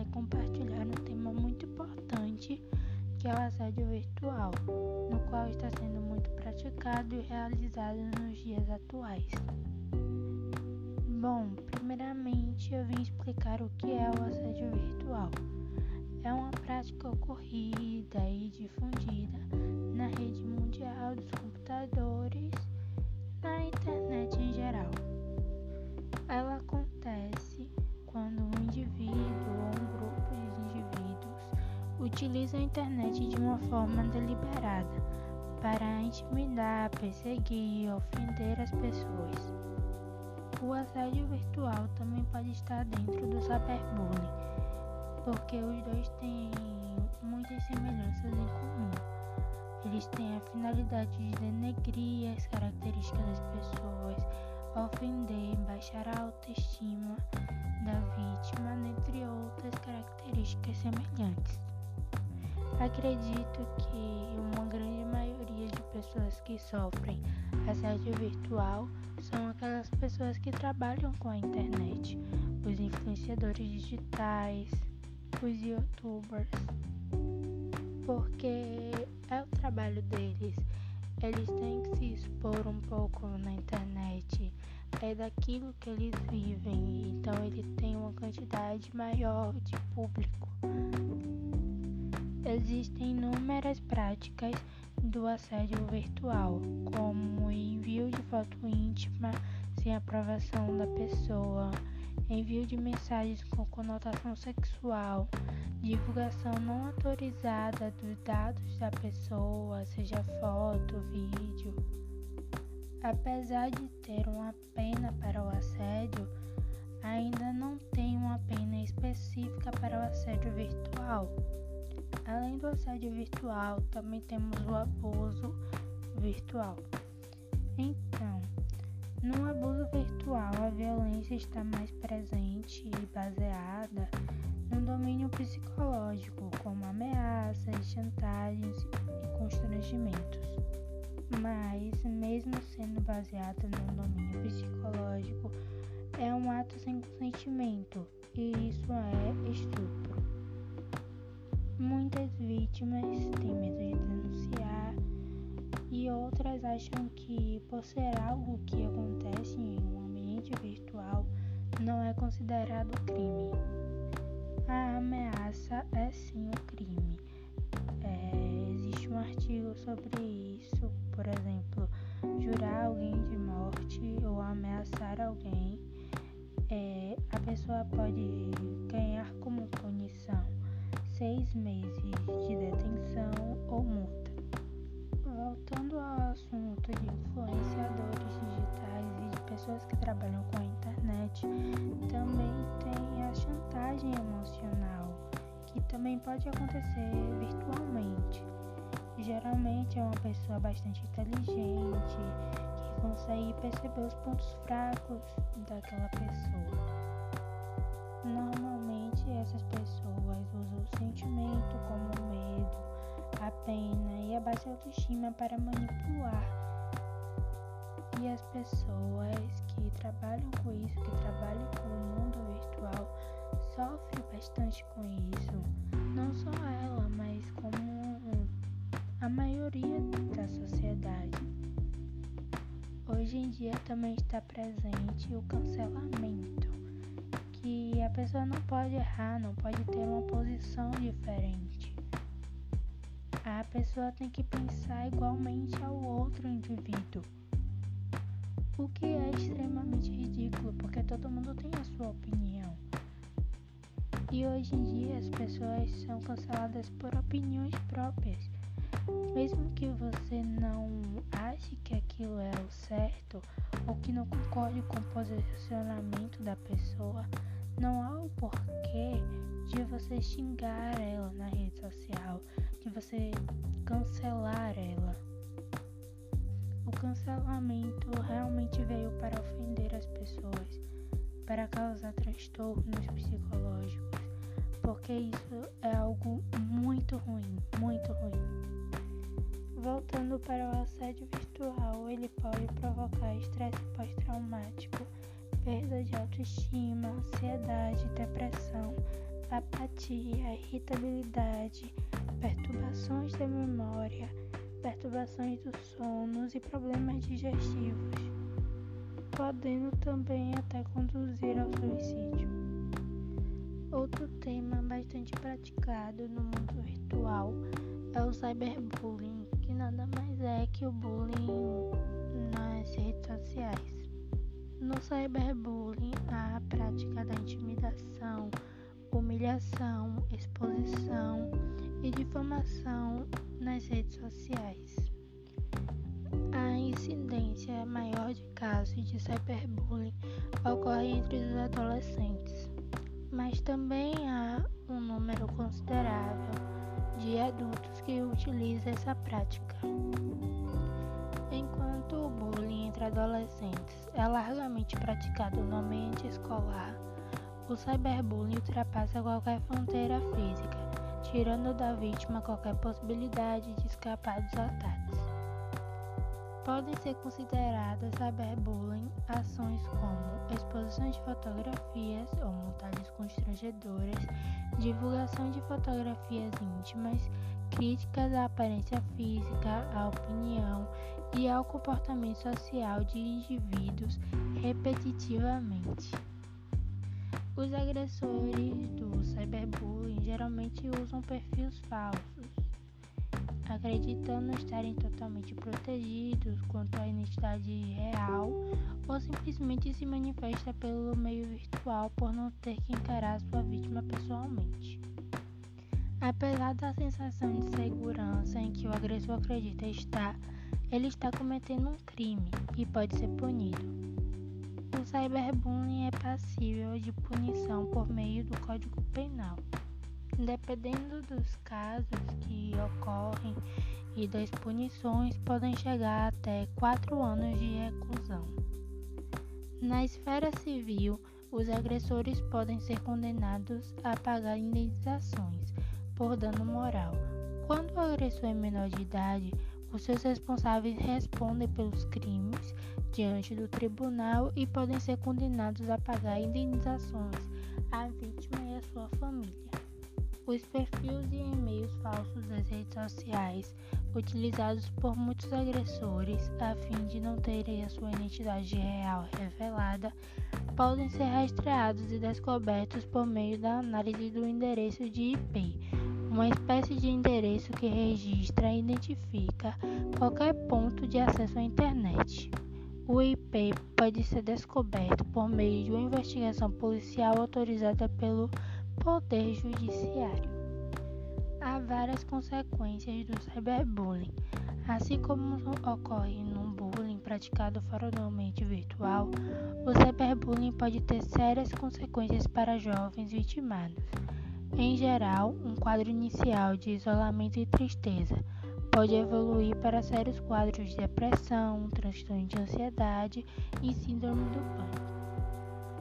e compartilhar um tema muito importante que é o assédio virtual, no qual está sendo muito praticado e realizado nos dias atuais. Bom, primeiramente eu vim explicar o que é o assédio virtual. É uma prática ocorrida e difundida na rede mundial dos computadores, na internet em geral. Ela utiliza a internet de uma forma deliberada para intimidar, perseguir e ofender as pessoas. O assédio virtual também pode estar dentro do cyberbullying, porque os dois têm muitas semelhanças em comum. Eles têm a finalidade de denegrir as características das pessoas, ofender, baixar a autoestima da vítima, dentre outras características semelhantes. Acredito que uma grande maioria de pessoas que sofrem assédio virtual são aquelas pessoas que trabalham com a internet, os influenciadores digitais, os youtubers, porque é o trabalho deles. Eles têm que se expor um pouco na internet, é daquilo que eles vivem, então eles têm uma quantidade maior de público. Existem inúmeras práticas do assédio virtual, como envio de foto íntima sem aprovação da pessoa, envio de mensagens com conotação sexual, divulgação não autorizada dos dados da pessoa, seja foto, vídeo. Apesar de ter uma pena para o assédio, ainda não tem uma pena específica para o assédio virtual. Além do assédio virtual, também temos o abuso virtual. Então, no abuso virtual, a violência está mais presente e baseada no domínio psicológico, como ameaças, chantagens e constrangimentos. Mas, mesmo sendo baseado no domínio psicológico, é um ato sem consentimento e isso é estupro. Muitas vítimas têm medo de denunciar e outras acham que, por ser algo que acontece em um ambiente virtual, não é considerado crime. A ameaça é sim um crime. É, existe um artigo sobre isso, por exemplo, jurar alguém de morte ou ameaçar alguém. É, a pessoa pode seis meses de detenção ou multa. Voltando ao assunto de influenciadores digitais e de pessoas que trabalham com a internet, também tem a chantagem emocional, que também pode acontecer virtualmente. Geralmente é uma pessoa bastante inteligente, que consegue perceber os pontos fracos daquela pessoa. Normalmente essas pessoas usam o sentimento como o medo, a pena e a baixa autoestima para manipular. E as pessoas que trabalham com isso, que trabalham com o mundo virtual, sofrem bastante com isso. Não só ela, mas como a maioria da sociedade. Hoje em dia também está presente o cancelamento que a pessoa não pode errar, não pode ter uma posição diferente. A pessoa tem que pensar igualmente ao outro indivíduo. O que é extremamente ridículo, porque todo mundo tem a sua opinião. E hoje em dia as pessoas são canceladas por opiniões próprias. Mesmo que você não ache que aquilo é o certo ou que não concorde com o posicionamento da pessoa, não há o porquê de você xingar ela na rede social, de você cancelar ela. O cancelamento realmente veio para ofender as pessoas, para causar transtornos psicológicos, porque isso é algo muito ruim, muito ruim. Voltando para o assédio virtual, ele pode provocar estresse perda de autoestima, ansiedade, depressão, apatia, irritabilidade, perturbações da memória, perturbações do sono e problemas digestivos, podendo também até conduzir ao suicídio. Outro tema bastante praticado no mundo virtual é o cyberbullying, que nada mais é que o bullying nas redes sociais. No cyberbullying, há a prática da intimidação, humilhação, exposição e difamação nas redes sociais. A incidência maior de casos de cyberbullying ocorre entre os adolescentes, mas também há um número considerável de adultos que utilizam essa prática. Enquanto o bullying entre adolescentes é praticado no ambiente escolar, o cyberbullying ultrapassa qualquer fronteira física, tirando da vítima qualquer possibilidade de escapar dos ataques. Podem ser consideradas cyberbullying ações como exposição de fotografias ou montagens constrangedoras, divulgação de fotografias íntimas, críticas à aparência física, à opinião e ao comportamento social de indivíduos repetitivamente. Os agressores do cyberbullying geralmente usam perfis falsos, acreditando estarem totalmente protegidos quanto à identidade real ou simplesmente se manifesta pelo meio virtual por não ter que encarar sua vítima pessoalmente. Apesar da sensação de segurança em que o agressor acredita estar, ele está cometendo um crime e pode ser punido. Cyberbullying é passível de punição por meio do Código Penal. Dependendo dos casos que ocorrem e das punições, podem chegar até 4 anos de reclusão. Na esfera civil, os agressores podem ser condenados a pagar indenizações por dano moral. Quando o agressor é menor de idade, os seus responsáveis respondem pelos crimes diante do tribunal e podem ser condenados a pagar indenizações à vítima e à sua família. Os perfis e e-mails falsos das redes sociais, utilizados por muitos agressores a fim de não terem a sua identidade real revelada, podem ser rastreados e descobertos por meio da análise do endereço de IP uma espécie de endereço que registra e identifica qualquer ponto de acesso à internet. O IP pode ser descoberto por meio de uma investigação policial autorizada pelo Poder Judiciário. Há várias consequências do cyberbullying. Assim como ocorre num bullying praticado fora do ambiente virtual, o cyberbullying pode ter sérias consequências para jovens vitimados. Em geral, um quadro inicial de isolamento e tristeza pode evoluir para sérios quadros de depressão, transtorno de ansiedade e síndrome do pânico.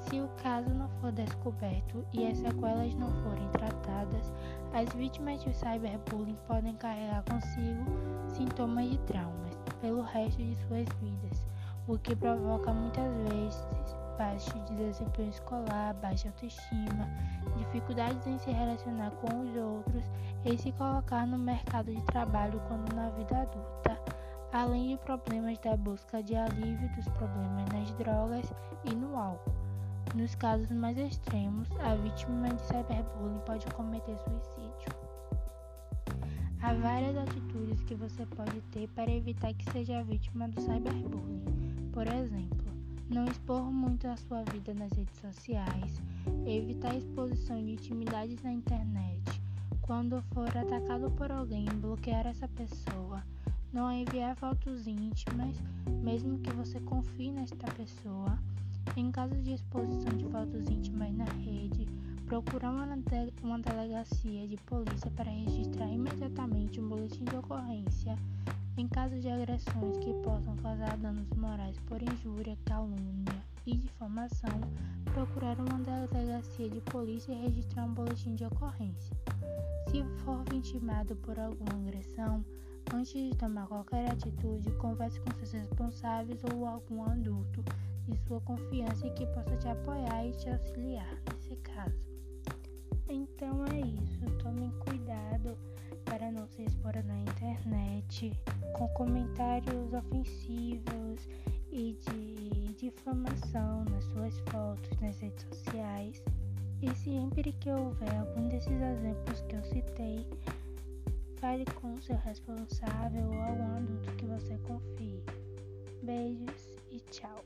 Se o caso não for descoberto e as sequelas não forem tratadas, as vítimas de cyberbullying podem carregar consigo sintomas de traumas pelo resto de suas vidas, o que provoca muitas vezes baixo de desempenho escolar, baixa autoestima, dificuldades em se relacionar com os outros e se colocar no mercado de trabalho quando na vida adulta, além de problemas da busca de alívio dos problemas nas drogas e no álcool. Nos casos mais extremos, a vítima de cyberbullying pode cometer suicídio. Há várias atitudes que você pode ter para evitar que seja vítima do cyberbullying. Por exemplo, não expor muito a sua vida nas redes sociais, evitar exposição de intimidades na internet. Quando for atacado por alguém, bloquear essa pessoa. Não enviar fotos íntimas, mesmo que você confie nesta pessoa. Em caso de exposição de fotos íntimas na rede, procurar uma, uma delegacia de polícia para registrar imediatamente um boletim de ocorrência em caso de agressões que possam causar danos morais por injúria, calúnia e difamação, procurar uma delegacia de polícia e registrar um boletim de ocorrência. Se for vitimado por alguma agressão, antes de tomar qualquer atitude, converse com seus responsáveis ou algum adulto de sua confiança que possa te apoiar e te auxiliar nesse caso. Então é isso, tomem cuidado para não se expor na internet com comentários ofensivos e de difamação nas suas fotos nas redes sociais. E sempre que houver algum desses exemplos que eu citei, fale com o seu responsável ou algum adulto que você confie. Beijos e tchau.